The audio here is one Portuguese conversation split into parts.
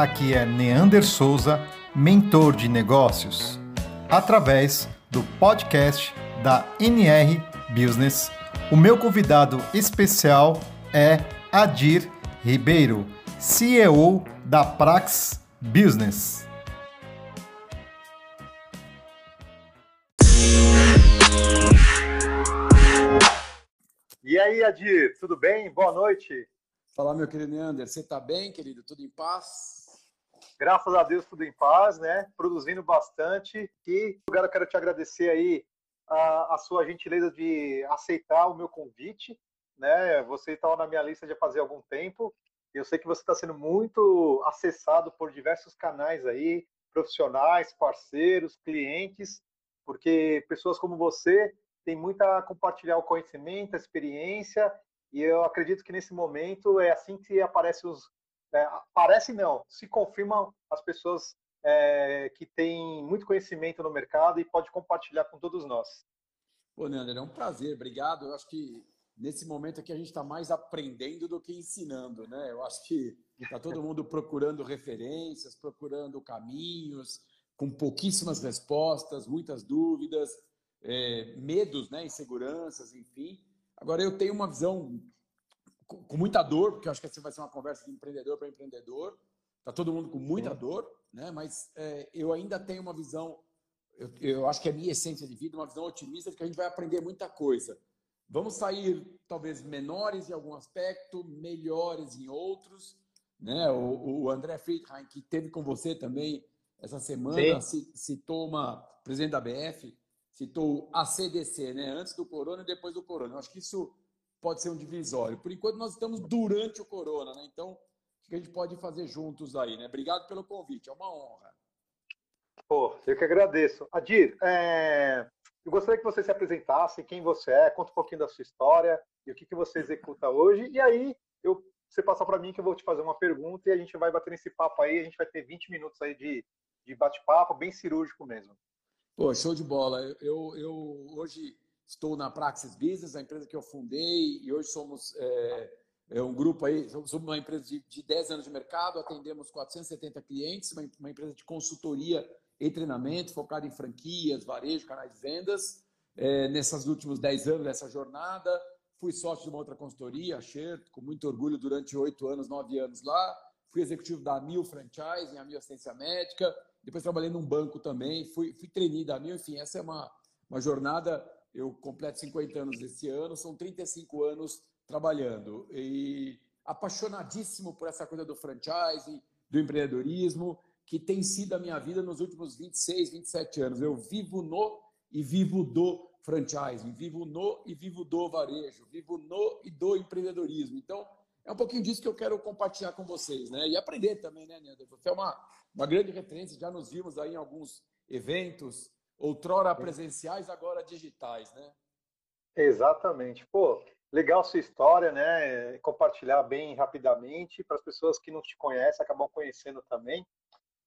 Aqui é Neander Souza, mentor de negócios, através do podcast da NR Business. O meu convidado especial é Adir Ribeiro, CEO da Prax Business. E aí, Adir, tudo bem? Boa noite. Fala, meu querido Neander. Você está bem, querido? Tudo em paz? Graças a Deus, tudo em paz, né? Produzindo bastante. E agora eu quero te agradecer aí a, a sua gentileza de aceitar o meu convite, né? Você estava na minha lista de fazer algum tempo. Eu sei que você está sendo muito acessado por diversos canais aí, profissionais, parceiros, clientes, porque pessoas como você têm muito a compartilhar o conhecimento, a experiência e eu acredito que nesse momento é assim que aparece os. É, aparece não, se confirmam as pessoas é, que têm muito conhecimento no mercado e pode compartilhar com todos nós. Pô, Neander, é um prazer, obrigado. Eu acho que nesse momento aqui a gente está mais aprendendo do que ensinando, né? Eu acho que está todo mundo procurando referências, procurando caminhos, com pouquíssimas respostas, muitas dúvidas, é, medos, né, inseguranças, enfim. Agora, eu tenho uma visão com muita dor, porque eu acho que essa vai ser uma conversa de empreendedor para empreendedor. Está todo mundo com muita dor, né? mas é, eu ainda tenho uma visão, eu, eu, acho que é a minha essência de vida, uma visão otimista de que a gente vai aprender muita coisa. Vamos sair, talvez, menores em algum aspecto, melhores em outros. Né? O, o André Friedheim, que teve com você também essa semana, citou uma presidente da BF, citou a CDC, né? Antes do corona e depois do corona. Eu acho que isso pode ser um divisório. Por enquanto, nós estamos durante o corona, né? Então, o que a gente pode fazer juntos aí, né? Obrigado pelo convite, é uma honra. Pô, eu que agradeço. Adir, é... eu gostaria que você se apresentasse, quem você é, conta um pouquinho da sua história e o que, que você executa hoje. E aí, eu, você passa para mim que eu vou te fazer uma pergunta e a gente vai bater nesse papo aí. A gente vai ter 20 minutos aí de, de bate-papo, bem cirúrgico mesmo. Pô, show de bola. Eu, eu hoje estou na Praxis Business, a empresa que eu fundei, e hoje somos é, é um grupo aí, somos uma empresa de, de 10 anos de mercado, atendemos 470 clientes, uma, uma empresa de consultoria e treinamento focada em franquias, varejo, canais de vendas. É, nesses últimos 10 anos dessa jornada, fui sócio de uma outra consultoria, a com muito orgulho durante oito anos, nove anos lá. Fui executivo da Mil Franchise, a Mil Assistência Médica depois trabalhei num banco também, fui, fui trainee da minha, enfim, essa é uma, uma jornada, eu completo 50 anos esse ano, são 35 anos trabalhando e apaixonadíssimo por essa coisa do franchise, do empreendedorismo, que tem sido a minha vida nos últimos 26, 27 anos. Eu vivo no e vivo do franchise, vivo no e vivo do varejo, vivo no e do empreendedorismo. Então, é um pouquinho disso que eu quero compartilhar com vocês, né? E aprender também, né, Nando? Você é uma, uma grande referência, já nos vimos aí em alguns eventos, outrora presenciais, agora digitais, né? Exatamente. Pô, legal sua história, né? Compartilhar bem rapidamente para as pessoas que não te conhecem, acabam conhecendo também.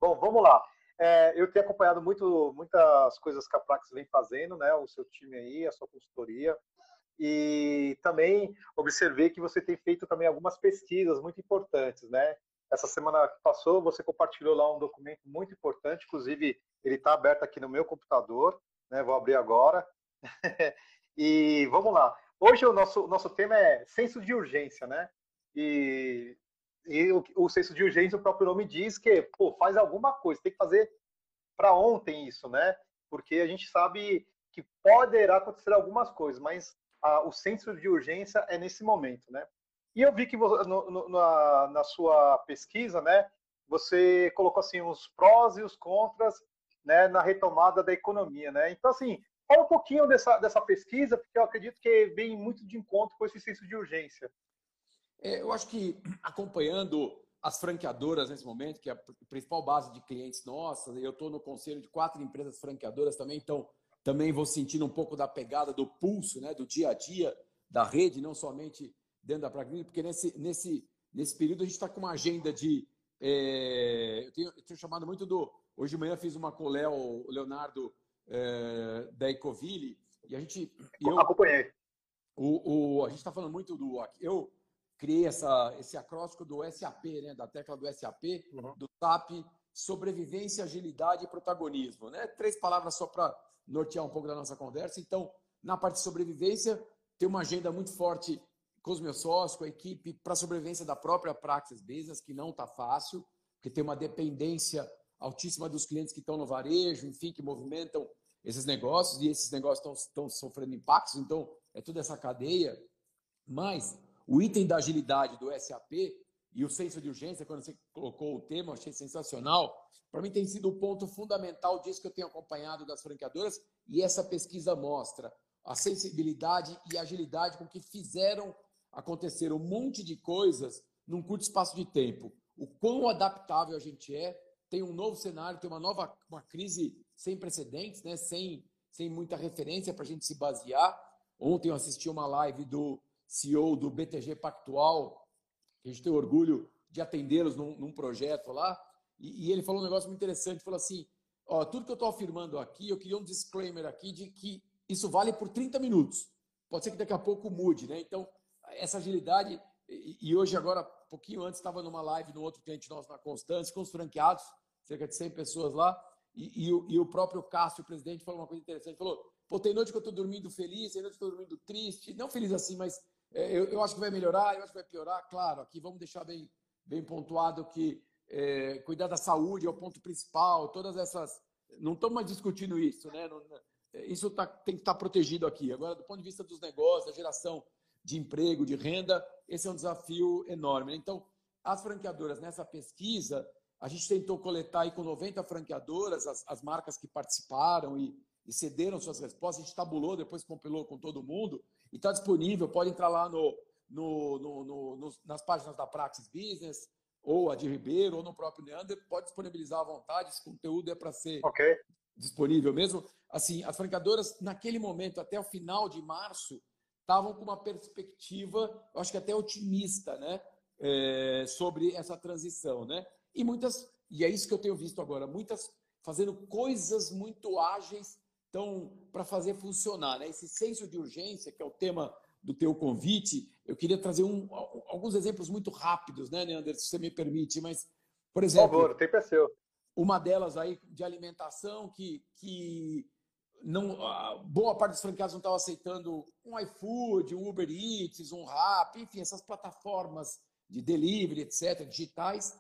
Bom, vamos lá. É, eu tenho acompanhado muito, muitas coisas que a Praxis vem fazendo, né? O seu time aí, a sua consultoria. E também observei que você tem feito também algumas pesquisas muito importantes, né? Essa semana que passou, você compartilhou lá um documento muito importante, inclusive ele está aberto aqui no meu computador, né? Vou abrir agora. e vamos lá. Hoje o nosso, nosso tema é senso de urgência, né? E, e o, o senso de urgência, o próprio nome diz que, pô, faz alguma coisa, tem que fazer para ontem isso, né? Porque a gente sabe que poderá acontecer algumas coisas, mas a, o senso de urgência é nesse momento, né? E eu vi que no, no, na, na, sua pesquisa, né, você colocou assim os prós e os contras, né, na retomada da economia, né? Então assim, fala um pouquinho dessa, dessa pesquisa, porque eu acredito que vem muito de encontro com esse senso de urgência. É, eu acho que acompanhando as franqueadoras nesse momento, que é a principal base de clientes nossas, eu estou no conselho de quatro empresas franqueadoras também, então também vou sentindo um pouco da pegada do pulso, né, do dia a dia da rede, não somente dentro da Pragma, porque nesse, nesse, nesse período a gente está com uma agenda de. É, eu, tenho, eu, tenho, chamado muito do. Hoje de manhã fiz uma com o Léo, Leonardo é, da Ecoville, e a gente. Eu, Acompanhei. O, o, a gente está falando muito do. Eu criei essa, esse acróstico do SAP, né, da tecla do SAP, uhum. do SAP, sobrevivência, agilidade e protagonismo. Né? Três palavras só para nortear um pouco da nossa conversa. Então, na parte de sobrevivência, tem uma agenda muito forte com os meus sócios, com a equipe, para a sobrevivência da própria Praxis Business, que não está fácil, porque tem uma dependência altíssima dos clientes que estão no varejo, enfim, que movimentam esses negócios, e esses negócios estão sofrendo impactos, então é toda essa cadeia. Mas o item da agilidade do SAP e o senso de urgência, quando você colocou o tema, achei sensacional. Para mim tem sido o ponto fundamental disso que eu tenho acompanhado das franqueadoras e essa pesquisa mostra a sensibilidade e agilidade com que fizeram acontecer um monte de coisas num curto espaço de tempo. O quão adaptável a gente é, tem um novo cenário, tem uma nova uma crise sem precedentes, né? sem, sem muita referência para a gente se basear. Ontem eu assisti uma live do CEO do BTG Pactual, que a gente tem orgulho de atendê-los num, num, projeto lá, e, e, ele falou um negócio muito interessante, falou assim, ó, tudo que eu estou afirmando aqui, eu queria um disclaimer aqui de que isso vale por 30 minutos. Pode ser que daqui a pouco mude, né? Então, essa agilidade, e, e hoje agora, pouquinho antes, estava numa live no outro cliente nosso na Constância, com os franqueados, cerca de 100 pessoas lá, e, e, o, e o próprio Cássio, o presidente, falou uma coisa interessante, falou, pô, tem noite que eu estou dormindo feliz, tem noite que eu estou dormindo triste, não feliz assim, mas é, eu, eu, acho que vai melhorar, eu acho que vai piorar. Claro, aqui vamos deixar bem, bem pontuado que é, cuidar da saúde é o ponto principal, todas essas. Não estamos mais discutindo isso, né? Não, isso tá, tem que estar tá protegido aqui. Agora, do ponto de vista dos negócios, da geração de emprego, de renda, esse é um desafio enorme. Né? Então, as franqueadoras, nessa pesquisa, a gente tentou coletar aí com 90 franqueadoras as, as marcas que participaram e, e cederam suas respostas. A gente tabulou, depois compilou com todo mundo e está disponível. Pode entrar lá no, no, no, no, nas páginas da Praxis Business, ou a de Ribeiro, ou no próprio Neander. Pode disponibilizar à vontade. Esse conteúdo é para ser okay. disponível mesmo. Assim, as franqueadoras, naquele momento, até o final de março, estavam com uma perspectiva, eu acho que até otimista, né? É, sobre essa transição, né? E muitas, e é isso que eu tenho visto agora, muitas fazendo coisas muito ágeis então, para fazer funcionar, né? esse senso de urgência, que é o tema do teu convite, eu queria trazer um, alguns exemplos muito rápidos, né, Neander, se você me permite, mas, por exemplo... Por favor, o tempo é seu. Uma delas aí de alimentação que, que não, boa parte dos franqueados não estava aceitando um iFood, um Uber Eats, um Rap, enfim, essas plataformas de delivery, etc., digitais,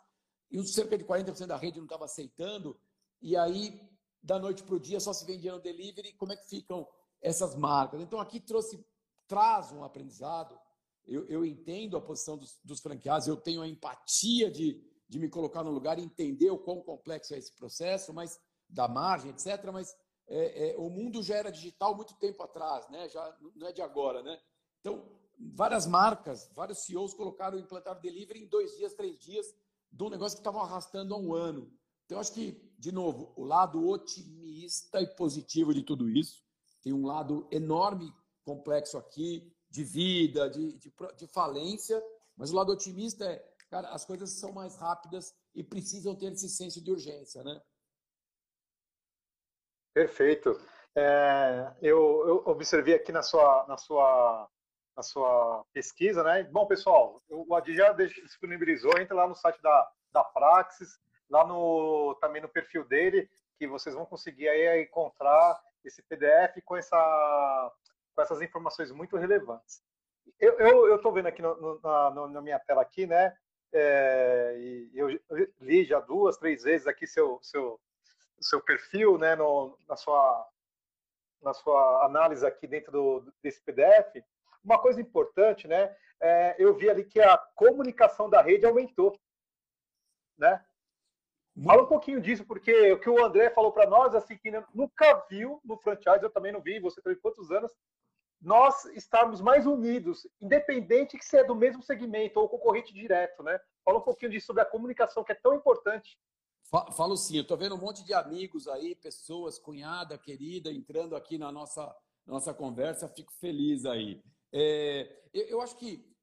e cerca de 40% da rede não estava aceitando, e aí da noite para o dia só se vendia no delivery, como é que ficam essas marcas? Então aqui trouxe, traz um aprendizado. Eu, eu entendo a posição dos, dos, franqueados, eu tenho a empatia de, de me colocar no lugar e entender o quão complexo é esse processo, mas da margem, etc. Mas é, é, o mundo já era digital muito tempo atrás, né? Já não é de agora, né? Então várias marcas, vários CEOs colocaram implantar delivery em dois dias, três dias, de um negócio que estavam arrastando há um ano. Então, acho que, de novo, o lado otimista e positivo de tudo isso tem um lado enorme, complexo aqui, de vida, de, de, de falência, mas o lado otimista é, cara, as coisas são mais rápidas e precisam ter esse senso de urgência, né? Perfeito. É, eu, eu, observei aqui na sua, na sua, na sua pesquisa, né? Bom, pessoal, o Adi já disponibilizou, entra lá no site da, da Praxis, lá no também no perfil dele, que vocês vão conseguir aí encontrar esse PDF com essa com essas informações muito relevantes. Eu estou vendo aqui no, no, na, na, minha tela aqui, né? É, e eu li já duas, três vezes aqui seu seu seu perfil, né? No, na sua na sua análise aqui dentro do, desse PDF. Uma coisa importante, né? É, eu vi ali que a comunicação da rede aumentou, né? Fala um pouquinho disso, porque o que o André falou para nós, assim, que nunca viu no franchise, eu também não vi, você teve quantos anos, nós estarmos mais unidos, independente que seja do mesmo segmento ou concorrente direto, né? Fala um pouquinho disso sobre a comunicação, que é tão importante. Falo sim, eu estou vendo um monte de amigos aí, pessoas, cunhada, querida, entrando aqui na nossa, nossa conversa, fico feliz aí. É, eu, eu acho que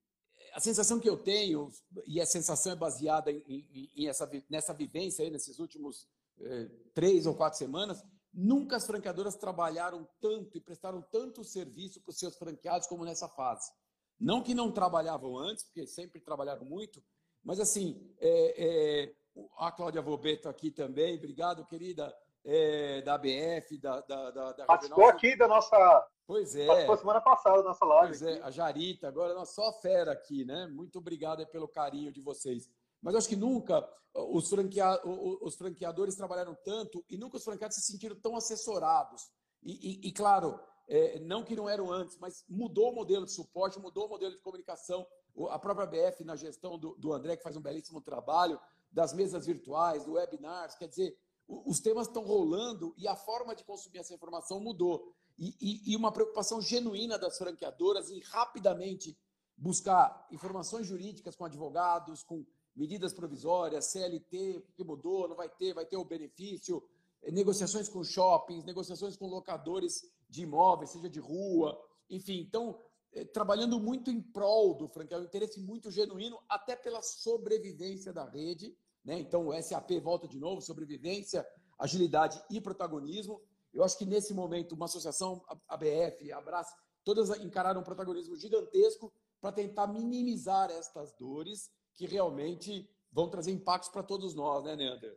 a sensação que eu tenho, e a sensação é baseada em, em, em essa, nessa vivência aí, nesses últimos eh, três ou quatro semanas, nunca as franqueadoras trabalharam tanto e prestaram tanto serviço para os seus franqueados como nessa fase. Não que não trabalhavam antes, porque sempre trabalharam muito, mas assim, é, é, a Cláudia Vobeto aqui também, obrigado, querida, é, da ABF, da, da, da, da Participou aqui da nossa. Pois é. Participou semana passada da nossa live. Pois é, a Jarita, agora nós só fera aqui, né? Muito obrigado pelo carinho de vocês. Mas acho que nunca os, franquea... os franqueadores trabalharam tanto e nunca os franqueados se sentiram tão assessorados. E, e, e claro, é, não que não eram antes, mas mudou o modelo de suporte, mudou o modelo de comunicação. A própria BF, na gestão do, do André, que faz um belíssimo trabalho, das mesas virtuais, do webinars, quer dizer, os temas estão rolando e a forma de consumir essa informação mudou. E, e, e, uma preocupação genuína das franqueadoras em rapidamente buscar informações jurídicas com advogados, com medidas provisórias, CLT, que mudou, não vai ter, vai ter o benefício, negociações com shoppings, negociações com locadores de imóveis, seja de rua, enfim. Então, eh, trabalhando muito em prol do franqueado, um interesse muito genuíno, até pela sobrevivência da rede. Né? Então, o SAP volta de novo, sobrevivência, agilidade e protagonismo. Eu acho que nesse momento, uma associação, a BF, a Abraço, todas encararam um protagonismo gigantesco para tentar minimizar estas dores que realmente vão trazer impactos para todos nós, né, Neander?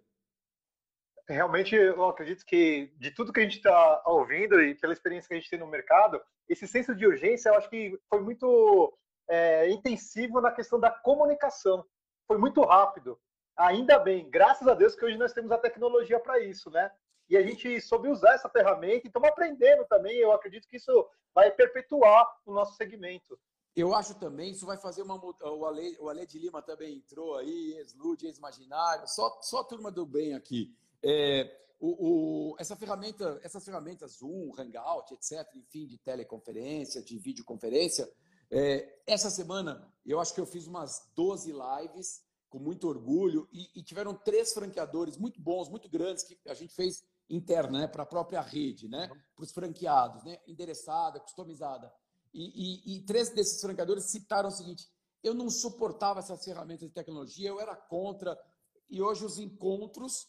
Realmente, eu acredito que de tudo que a gente está ouvindo e pela experiência que a gente tem no mercado, esse senso de urgência, eu acho que foi muito é, intensivo na questão da comunicação. Foi muito rápido. Ainda bem, graças a Deus que hoje nós temos a tecnologia para isso, né? E a gente soube usar essa ferramenta e estamos aprendendo também. Eu acredito que isso vai perpetuar o nosso segmento. Eu acho também, isso vai fazer uma. O Ale, o Ale de Lima também entrou aí, ex-Lude, ex-Imaginário, só, só a turma do bem aqui. É, o, o, essa ferramenta, essas ferramentas Zoom, Hangout, etc., enfim, de teleconferência, de videoconferência, é, essa semana eu acho que eu fiz umas 12 lives com muito orgulho e, e tiveram três franqueadores muito bons, muito grandes, que a gente fez interna, né, para a própria rede, né, uhum. para os franqueados, né, endereçada, customizada. E, e, e, três desses franqueadores citaram o seguinte: eu não suportava essas ferramentas de tecnologia, eu era contra. E hoje os encontros,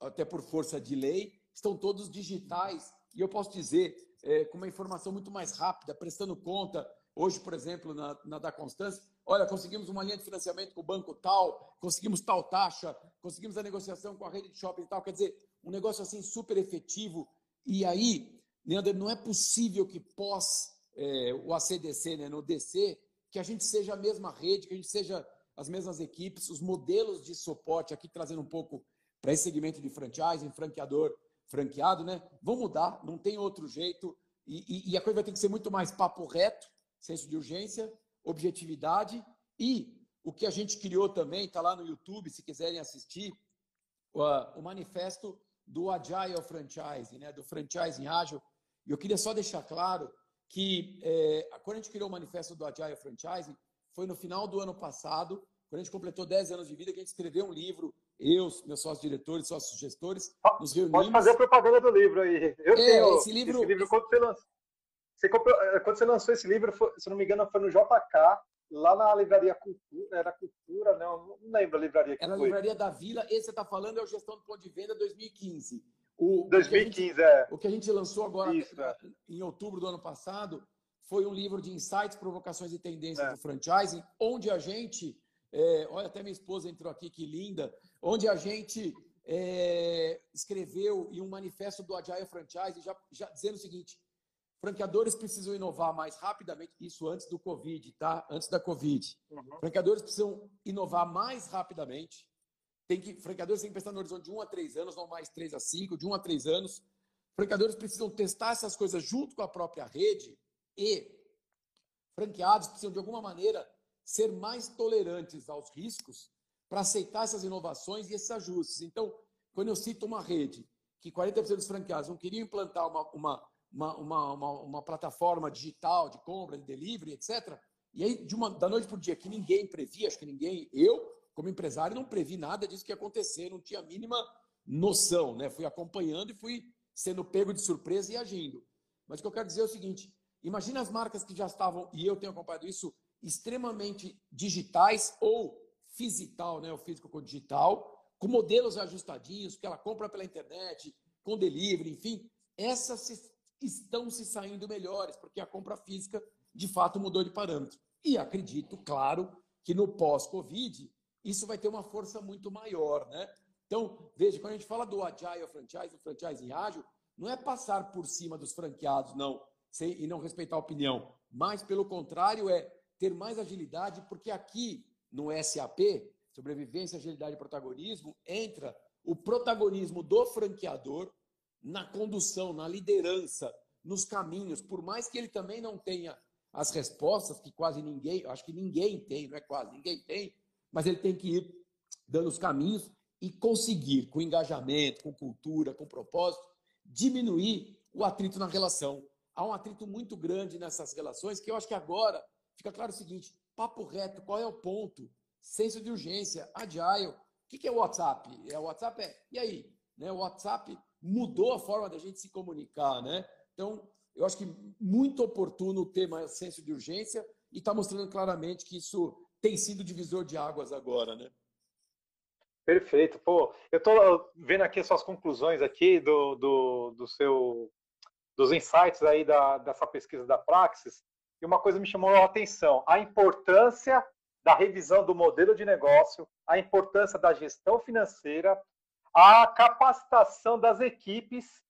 até por força de lei, estão todos digitais. E eu posso dizer, é, com uma informação muito mais rápida, prestando conta. Hoje, por exemplo, na, na da Constância, olha, conseguimos uma linha de financiamento com o banco tal, conseguimos tal taxa, conseguimos a negociação com a rede de shopping tal. Quer dizer, um negócio assim super efetivo. E aí, Leandro, não é possível que pós é, o ACDC, né, no DC, que a gente seja a mesma rede, que a gente seja as mesmas equipes, os modelos de suporte, aqui trazendo um pouco para esse segmento de franchising, franqueador, franqueado, né? Vão mudar, não tem outro jeito. E, e, e, a coisa vai ter que ser muito mais papo reto, senso de urgência, objetividade e o que a gente criou também, está lá no YouTube, se quiserem assistir, o, o manifesto do Agile Franchising, né? do franchising ágil. E eu queria só deixar claro que é, quando a gente criou o manifesto do Agile Franchising, foi no final do ano passado, quando a gente completou 10 anos de vida, que a gente escreveu um livro, eu, meus sócios diretores, sócios gestores, nos reunimos. Pode fazer a propaganda do livro aí. Eu é, tenho esse livro. Esse livro quando, você lançou, você comprou, quando você lançou esse livro, foi, se não me engano, foi no JK, lá na livraria Cultura, era Cultura, né? não, não lembro a livraria que Era a livraria da Vila, esse você está falando é o Gestão do Ponto de Venda 2015. O, 2015, o gente, é. O que a gente lançou agora Isso, é. em outubro do ano passado foi um livro de insights, provocações e tendências é. do franchising, onde a gente, é, olha, até minha esposa entrou aqui, que linda, onde a gente é, escreveu em um manifesto do Agile Franchising, já, já dizendo o seguinte: franqueadores precisam inovar mais rapidamente, isso antes do Covid, tá? Antes da Covid. Uhum. Franqueadores precisam inovar mais rapidamente tem que, franqueadores têm que pensar no horizonte de 1 a 3 anos, não mais 3 a 5, de 1 a 3 anos. Franqueadores precisam testar essas coisas junto com a própria rede e franqueados precisam, de alguma maneira, ser mais tolerantes aos riscos para aceitar essas inovações e esses ajustes. Então, quando eu cito uma rede que 40% dos franqueados não queriam implantar uma, uma, uma, uma, uma, uma plataforma digital de compra, de delivery, etc., e aí, de uma, da noite para o dia, que ninguém previa, acho que ninguém, eu, como empresário, não previ nada disso que ia acontecer, não tinha a mínima noção, né? Fui acompanhando e fui sendo pego de surpresa e agindo. Mas o que eu quero dizer é o seguinte: imagina as marcas que já estavam, e eu tenho acompanhado isso, extremamente digitais ou fisical, né? O físico com digital, com modelos ajustadinhos, que ela compra pela internet, com delivery, enfim, essas estão se saindo melhores, porque a compra física de fato mudou de parâmetro. E acredito, claro, que no pós-Covid isso vai ter uma força muito maior, né? Então, veja, quando a gente fala do agile franchise, do franchise ágil, não é passar por cima dos franqueados, não, sem, e não respeitar a opinião, mas, pelo contrário, é ter mais agilidade, porque aqui no SAP, sobrevivência, agilidade e protagonismo, entra o protagonismo do franqueador na condução, na liderança, nos caminhos, por mais que ele também não tenha as respostas que quase ninguém, acho que ninguém tem, não é quase, ninguém tem, mas ele tem que ir dando os caminhos e conseguir, com engajamento, com cultura, com propósito, diminuir o atrito na relação. Há um atrito muito grande nessas relações que eu acho que agora fica claro o seguinte: papo reto, qual é o ponto? Senso de urgência, agile. O que é o WhatsApp? É, o WhatsApp é, e aí? Né, o WhatsApp mudou a forma da gente se comunicar, né? Então, eu acho que muito oportuno o tema senso de urgência e está mostrando claramente que isso tem sido divisor de águas agora, né? Perfeito. Pô, eu estou vendo aqui as suas conclusões aqui do, do, do seu dos insights aí da, dessa pesquisa da Praxis, e uma coisa me chamou a atenção: a importância da revisão do modelo de negócio, a importância da gestão financeira, a capacitação das equipes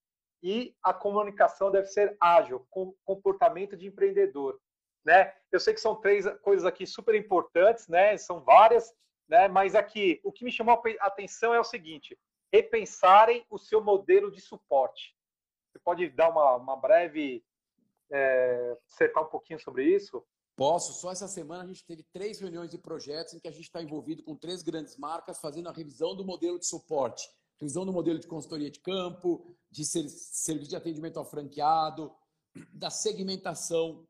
e a comunicação deve ser ágil, com comportamento de empreendedor. Né? Eu sei que são três coisas aqui super importantes, né? São várias, né? Mas aqui o que me chamou a atenção é o seguinte: repensarem o seu modelo de suporte. Você pode dar uma, uma breve é, um pouquinho sobre isso? Posso. Só essa semana a gente teve três reuniões de projetos em que a gente está envolvido com três grandes marcas fazendo a revisão do modelo de suporte revisão do modelo de consultoria de campo, de serviço de atendimento ao franqueado, da segmentação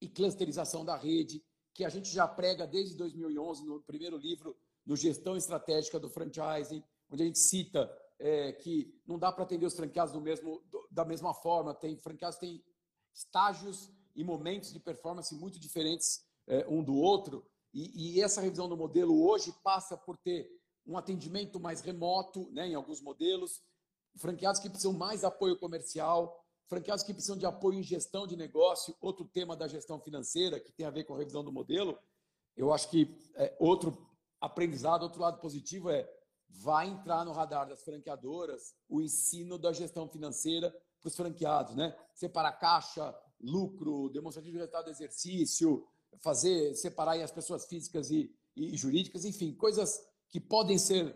e clusterização da rede, que a gente já prega desde 2011 no primeiro livro, no Gestão Estratégica do Franchising, onde a gente cita é, que não dá para atender os franqueados do mesmo, da mesma forma. Tem franqueados têm estágios e momentos de performance muito diferentes é, um do outro. E, e essa revisão do modelo hoje passa por ter um atendimento mais remoto, né, em alguns modelos, franqueados que precisam mais apoio comercial, franqueados que precisam de apoio em gestão de negócio, outro tema da gestão financeira que tem a ver com a revisão do modelo. Eu acho que é, outro aprendizado, outro lado positivo é vai entrar no radar das franqueadoras o ensino da gestão financeira para os franqueados, né? Separar caixa, lucro, demonstrativo de resultado do exercício, fazer separar as pessoas físicas e, e jurídicas, enfim, coisas que podem ser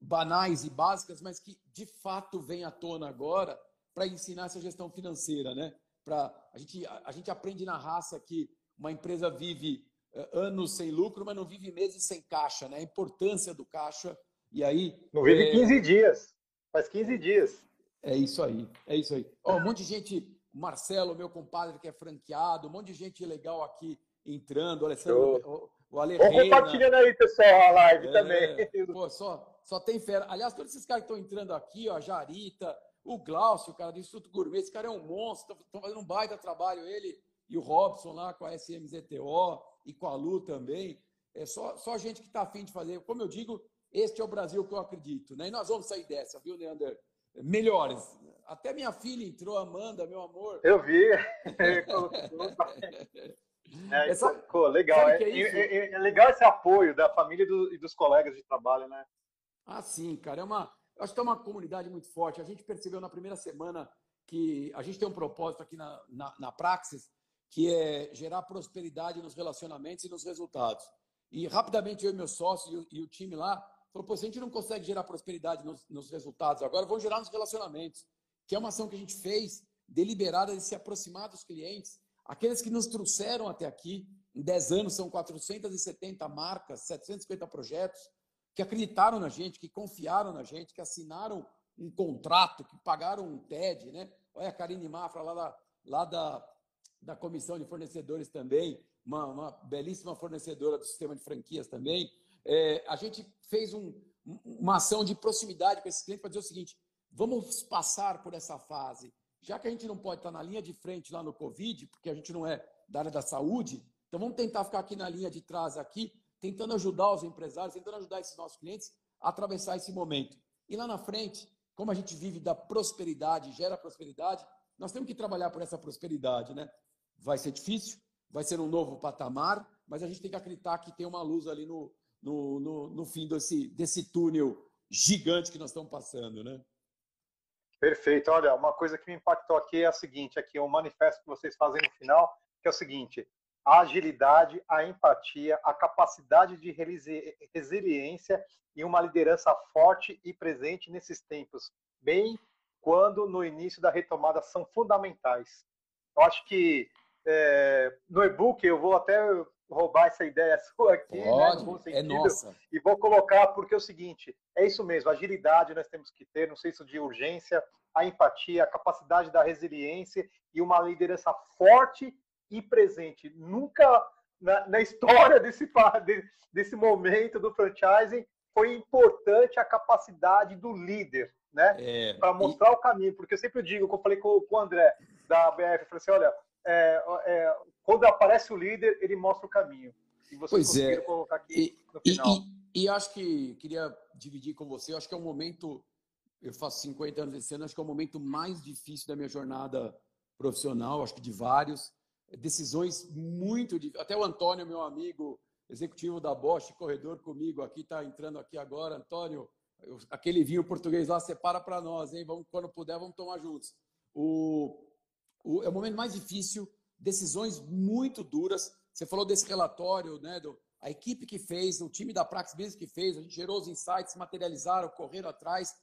banais e básicas, mas que de fato vêm à tona agora para ensinar essa gestão financeira, né? Para a gente a, a, gente aprende na raça que uma empresa vive uh, anos sem lucro, mas não vive meses sem caixa, né? A importância do caixa e aí não vive é... 15 dias, faz 15 dias. É isso aí, é isso aí. Ó, um monte de gente, Marcelo, meu compadre que é franqueado, um monte de gente legal aqui entrando, o Alessandro, o Ale Vamos compartilhando aí, pessoal, a live é, também. Pô, só, só tem fera. Aliás, todos esses caras que estão entrando aqui, ó, a Jarita, o Glaucio, o cara do Instituto Gourmet, esse cara é um monstro, estão fazendo um baita trabalho, ele e o Robson lá com a SMZTO e com a Lu também. É só, só gente que está afim de fazer. Como eu digo, este é o Brasil que eu acredito. Né? E nós vamos sair dessa, viu, Leander? Melhores. Até minha filha entrou, Amanda, meu amor. Eu vi. É, Essa, pô, legal. É, é, é, legal esse apoio da família e, do, e, dos colegas de trabalho, né? Ah, sim, cara. É uma, acho que é uma comunidade muito forte. A gente percebeu na primeira semana que a gente tem um propósito aqui na, na, na Praxis, que é gerar prosperidade nos relacionamentos e nos resultados. E rapidamente eu e meu sócio e o, e o time lá falou: Pô, se a gente não consegue gerar prosperidade nos, nos resultados agora, vamos gerar nos relacionamentos. Que é uma ação que a gente fez deliberada de se aproximar dos clientes Aqueles que nos trouxeram até aqui, em 10 anos, são 470 marcas, 750 projetos, que acreditaram na gente, que confiaram na gente, que assinaram um contrato, que pagaram um TED, né? Olha a Karine Mafra lá da, lá da, da Comissão de Fornecedores também, uma, uma belíssima fornecedora do sistema de franquias também. É, a gente fez um, uma ação de proximidade com esse cliente para dizer o seguinte: vamos passar por essa fase já que a gente não pode estar na linha de frente lá no Covid, porque a gente não é da área da saúde, então vamos tentar ficar aqui na linha de trás aqui, tentando ajudar os empresários, tentando ajudar esses nossos clientes a atravessar esse momento. E lá na frente, como a gente vive da prosperidade, gera prosperidade, nós temos que trabalhar por essa prosperidade, né? Vai ser difícil, vai ser um novo patamar, mas a gente tem que acreditar que tem uma luz ali no, no, no, no fim desse, desse túnel gigante que nós estamos passando, né? Perfeito. Olha, uma coisa que me impactou aqui é a seguinte, aqui o um manifesto que vocês fazem no final, que é o seguinte: a agilidade, a empatia, a capacidade de resiliência e uma liderança forte e presente nesses tempos, bem quando no início da retomada são fundamentais. Eu acho que é, no e-book eu vou até roubar essa ideia sua aqui, Pode, né, no bom sentido, é nossa. e vou colocar porque é o seguinte, é isso mesmo, agilidade nós temos que ter, no senso de urgência, a empatia, a capacidade da resiliência e uma liderança forte e presente. Nunca na, na história desse, desse momento do franchising foi importante a capacidade do líder, né? É, para mostrar e... o caminho. Porque eu sempre digo, como eu falei com, com o André da BF, eu falei assim: olha, é, é, quando aparece o líder, ele mostra o caminho. E vocês pois é. colocar aqui e, no final. E, e, e, acho que queria dividir com você, acho que é um momento, eu faço 50 anos esse ano, acho que é o momento mais difícil da minha jornada profissional, acho que de vários decisões muito difíceis. Até o Antônio, meu amigo, executivo da Bosch, corredor comigo aqui, está entrando aqui agora. Antônio, aquele vinho português lá, separa para nós, hein? Vamos, quando puder, vamos tomar juntos. O, é o momento mais difícil, decisões muito duras. Você falou desse relatório, né? Do, a equipe que fez, o time da Praxis Business que fez, a gente gerou os insights, materializaram, correram atrás,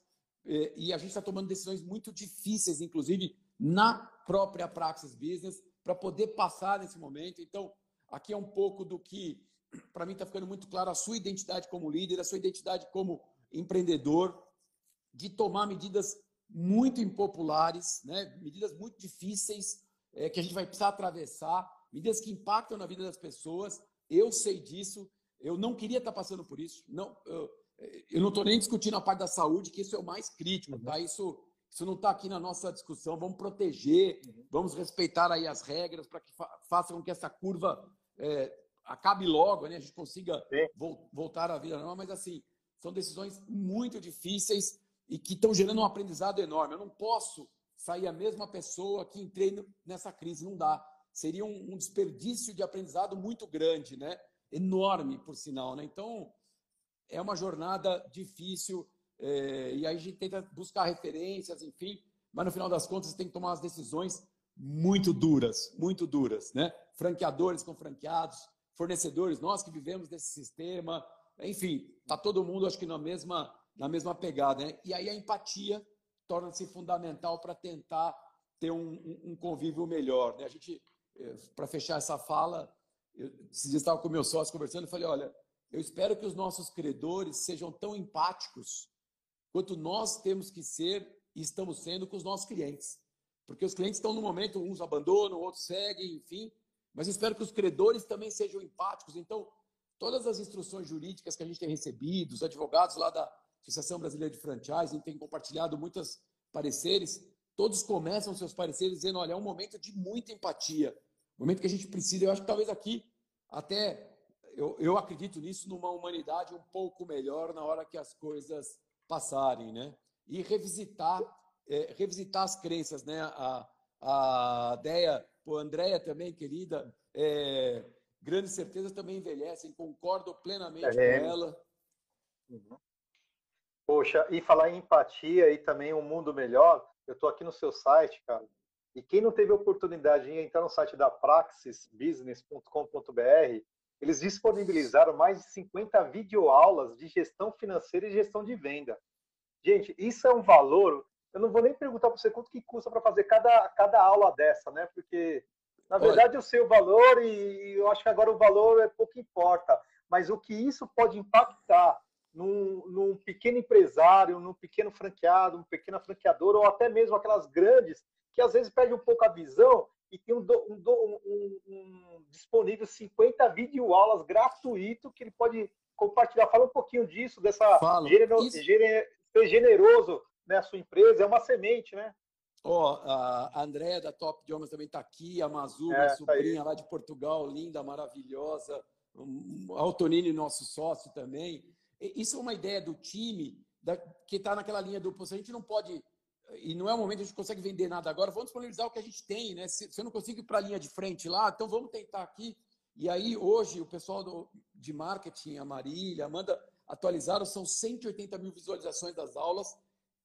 e, e a gente está tomando decisões muito difíceis, inclusive na própria Praxis Business para poder passar nesse momento. Então, aqui é um pouco do que, para mim, está ficando muito claro a sua identidade como líder, a sua identidade como empreendedor, de tomar medidas muito impopulares, né? medidas muito difíceis, é, que a gente vai precisar atravessar, medidas que impactam na vida das pessoas. Eu sei disso, eu não queria estar passando por isso. Não, eu, eu não estou nem discutindo a parte da saúde, que isso é o mais crítico, tá? Isso isso não está aqui na nossa discussão. Vamos proteger, uhum. vamos respeitar aí as regras para que fa façam com que essa curva é, acabe logo, né? A gente consiga vo voltar à vida normal. Mas assim, são decisões muito difíceis e que estão gerando um aprendizado enorme. Eu não posso sair a mesma pessoa que entrei nessa crise. Não dá. Seria um, um desperdício de aprendizado muito grande, né? Enorme, por sinal, né? Então, é uma jornada difícil é, e aí a gente tenta buscar referências, enfim, mas no final das contas tem que tomar as decisões muito duras, muito duras, né? Franqueadores com franqueados, fornecedores, nós que vivemos desse sistema, enfim, tá todo mundo acho que na mesma na mesma pegada, né? E aí a empatia torna-se fundamental para tentar ter um, um, convívio melhor, né? A gente, é, para fechar essa fala, eu, estava com meu sócio conversando, e falei, olha, eu espero que os nossos credores sejam tão empáticos quanto nós temos que ser e estamos sendo com os nossos clientes. Porque os clientes estão no momento, uns abandonam, outros seguem, enfim. Mas espero que os credores também sejam empáticos. Então, todas as instruções jurídicas que a gente tem recebido, os advogados lá da Associação Brasileira de Franchising têm compartilhado muitos pareceres, todos começam seus pareceres dizendo: olha, é um momento de muita empatia, um momento que a gente precisa. Eu acho que talvez aqui, até eu, eu acredito nisso, numa humanidade um pouco melhor na hora que as coisas passarem, né? E revisitar, é, revisitar as crenças, né? A, a Deia, a Andréia também, querida, é, grandes certezas também envelhecem, concordo plenamente é. com ela. Uhum. Poxa, e falar em empatia e também um mundo melhor, eu estou aqui no seu site, cara, e quem não teve oportunidade de entrar no site da praxisbusiness.com.br, eles disponibilizaram mais de 50 videoaulas de gestão financeira e gestão de venda. Gente, isso é um valor. Eu não vou nem perguntar para você quanto que custa para fazer cada, cada aula dessa, né? Porque, na verdade, Olha. eu sei o valor e eu acho que agora o valor é pouco importa. Mas o que isso pode impactar num, num pequeno empresário, num pequeno franqueado, um pequeno franqueador, ou até mesmo aquelas grandes, que às vezes perdem um pouco a visão e tem um, um, um, um disponível 50 videoaulas gratuito que ele pode compartilhar. Fala um pouquinho disso, dessa genero, gener, ser generoso né, a sua empresa, é uma semente, né? Ó, oh, a Andréa da Top Idiomas também está aqui, a Mazu, é, tá sobrinha tá lá de Portugal, linda, maravilhosa, o Altonini, nosso sócio também. Isso é uma ideia do time da, que está naquela linha do. A gente não pode e não é o momento que a gente consegue vender nada agora, vamos disponibilizar o que a gente tem, né? Se, se eu não consigo ir para a linha de frente lá, então vamos tentar aqui. E aí, hoje, o pessoal do, de marketing, a Marília, a Amanda, atualizaram, são 180 mil visualizações das aulas,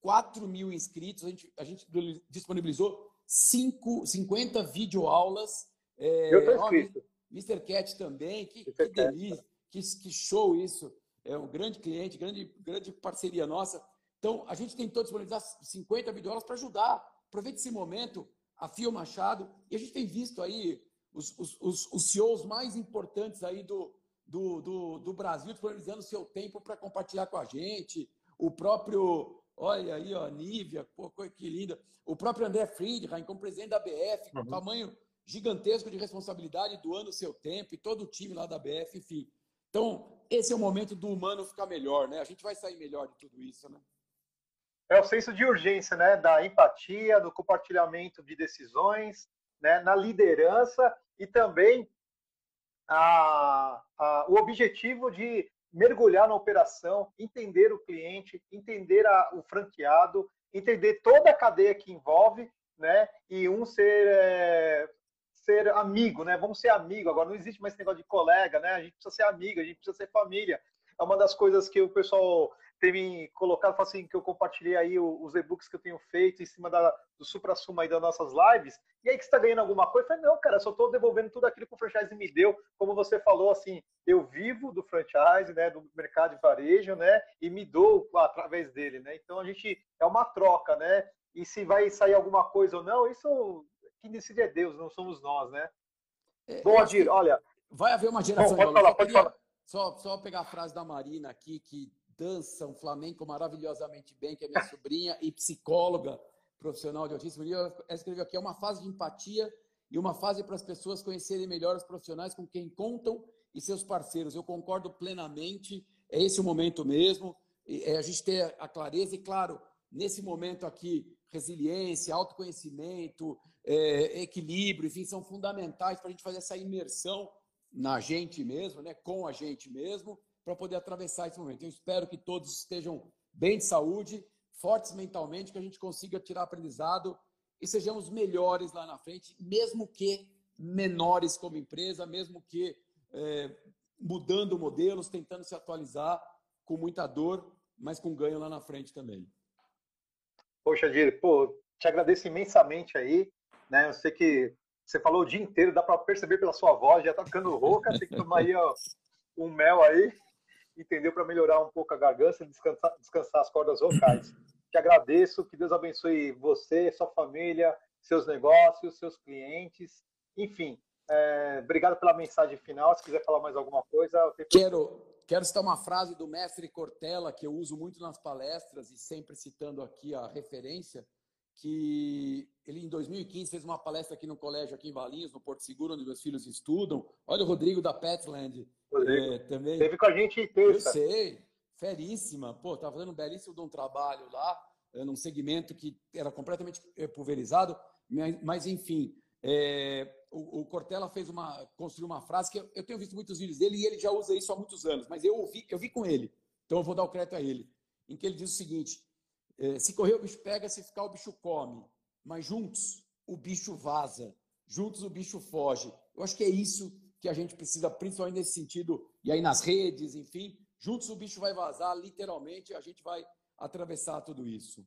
4 mil inscritos, a gente, a gente disponibilizou 5, 50 videoaulas. É, eu estou inscrito. Mr. Cat também, que, que delícia, que, que show isso. É um grande cliente, grande, grande parceria nossa. Então, a gente tentou disponibilizar 50 videoaulas para ajudar. Aproveite esse momento, a Fio Machado, e a gente tem visto aí os, os, os, os CEOs mais importantes aí do, do, do, do Brasil disponibilizando seu tempo para compartilhar com a gente. O próprio, olha aí, ó, Nívia, pô, que linda. O próprio André Friedheim, como presidente da BF, com uhum. tamanho gigantesco de responsabilidade, doando seu tempo, e todo o time lá da BF, enfim. Então, esse é o momento do humano ficar melhor, né? A gente vai sair melhor de tudo isso, né? É o senso de urgência, né? Da empatia, do compartilhamento de decisões, né? na liderança e também a, a, o objetivo de mergulhar na operação, entender o cliente, entender a, o franqueado, entender toda a cadeia que envolve, né? E um ser é, ser amigo, né? Vamos ser amigo. Agora não existe mais esse negócio de colega, né? A gente precisa ser amigo, a gente precisa ser família. É uma das coisas que o pessoal teve colocado, assim, que eu compartilhei aí os e-books que eu tenho feito em cima da, do supra-suma aí das nossas lives, e aí que está ganhando alguma coisa? Eu falei, não, cara, só estou devolvendo tudo aquilo que o franchise me deu, como você falou, assim, eu vivo do franchise, né, do mercado de varejo, né, e me dou através dele, né, então a gente, é uma troca, né, e se vai sair alguma coisa ou não, isso, quem decide é Deus, não somos nós, né. É, Bom, Adir, olha... Vai haver uma geração... Bom, pode falar, pode falar. Só, só pegar a frase da Marina aqui, que dança um flamenco maravilhosamente bem, que é minha sobrinha e psicóloga profissional de autismo. Ela escreveu aqui: é uma fase de empatia e uma fase para as pessoas conhecerem melhor os profissionais com quem contam e seus parceiros. Eu concordo plenamente, é esse o momento mesmo, é a gente ter a clareza e, claro, nesse momento aqui, resiliência, autoconhecimento, é, equilíbrio, enfim, são fundamentais para a gente fazer essa imersão na gente mesmo, né, com a gente mesmo, para poder atravessar esse momento. Eu espero que todos estejam bem de saúde, fortes mentalmente, que a gente consiga tirar aprendizado e sejamos melhores lá na frente, mesmo que menores como empresa, mesmo que é, mudando modelos, tentando se atualizar com muita dor, mas com ganho lá na frente também. Poxa, Dir, pô, te agradeço imensamente aí, né? Eu sei que você falou o dia inteiro, dá para perceber pela sua voz, já tá ficando rouca, tem que tomar aí ó, um mel aí entendeu? Para melhorar um pouco a garganta e descansar, descansar as cordas vocais. Te agradeço, que Deus abençoe você, sua família, seus negócios, seus clientes, enfim. É, obrigado pela mensagem final. Se quiser falar mais alguma coisa, tenho... quero quero citar uma frase do mestre Cortella que eu uso muito nas palestras e sempre citando aqui a referência que ele em 2015 fez uma palestra aqui no colégio aqui em Valinhos, no Porto Seguro, onde meus filhos estudam. Olha o Rodrigo da Petland é, também. Teve com a gente em terça. Eu sei, feríssima. Pô, tava fazendo um belíssimo de um trabalho lá, é, num segmento que era completamente pulverizado, mas enfim, é, o, o, Cortella fez uma, construiu uma frase que eu, eu, tenho visto muitos vídeos dele e ele já usa isso há muitos anos, mas eu ouvi, eu vi com ele, então eu vou dar o crédito a ele, em que ele diz o seguinte: se correr, o bicho pega, se ficar, o bicho come. Mas juntos, o bicho vaza. Juntos, o bicho foge. Eu acho que é isso que a gente precisa, principalmente nesse sentido, e aí nas redes, enfim. Juntos, o bicho vai vazar, literalmente, a gente vai atravessar tudo isso.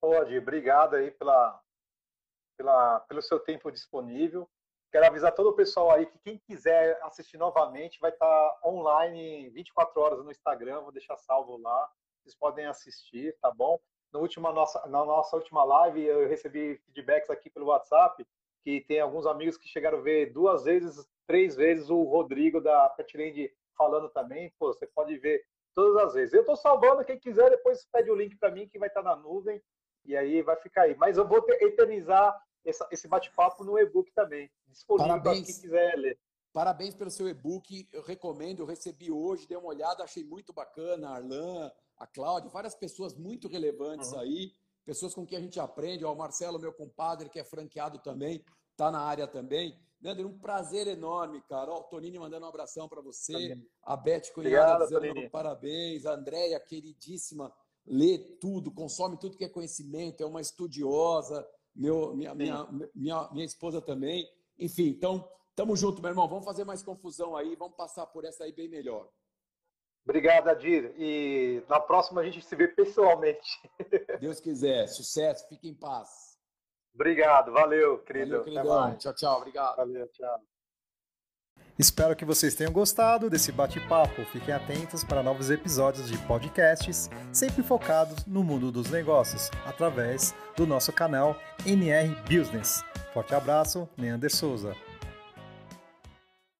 Pode, obrigado aí pela, pela, pelo seu tempo disponível. Quero avisar todo o pessoal aí que quem quiser assistir novamente vai estar online 24 horas no Instagram, vou deixar salvo lá vocês podem assistir, tá bom? Na, última nossa, na nossa última live, eu recebi feedbacks aqui pelo WhatsApp, que tem alguns amigos que chegaram a ver duas vezes, três vezes o Rodrigo da Petland falando também. Pô, você pode ver todas as vezes. Eu estou salvando, quem quiser, depois pede o link para mim, que vai estar tá na nuvem, e aí vai ficar aí. Mas eu vou ter, eternizar essa, esse bate-papo no e-book também, disponível para quem quiser ler. Parabéns pelo seu e-book, eu recomendo, eu recebi hoje, dei uma olhada, achei muito bacana, Arlan, a Cláudia, várias pessoas muito relevantes uhum. aí, pessoas com quem a gente aprende. Ó, o Marcelo, meu compadre, que é franqueado também, está na área também. Leandro, um prazer enorme, cara. Ó, o Tonini mandando um abração para você. Também. A Beth Cunhada dizendo parabéns. A Andréia, queridíssima, lê tudo, consome tudo que é conhecimento, é uma estudiosa, meu, minha, minha, minha, minha esposa também. Enfim, então, tamo junto, meu irmão. Vamos fazer mais confusão aí, vamos passar por essa aí bem melhor. Obrigado, Adir. E na próxima a gente se vê pessoalmente. Deus quiser. Sucesso, fique em paz. Obrigado, valeu, querido. Valeu, queridão. Tchau, tchau. Obrigado. Valeu, tchau. Espero que vocês tenham gostado desse bate-papo. Fiquem atentos para novos episódios de podcasts, sempre focados no mundo dos negócios, através do nosso canal NR Business. Forte abraço, Neander Souza.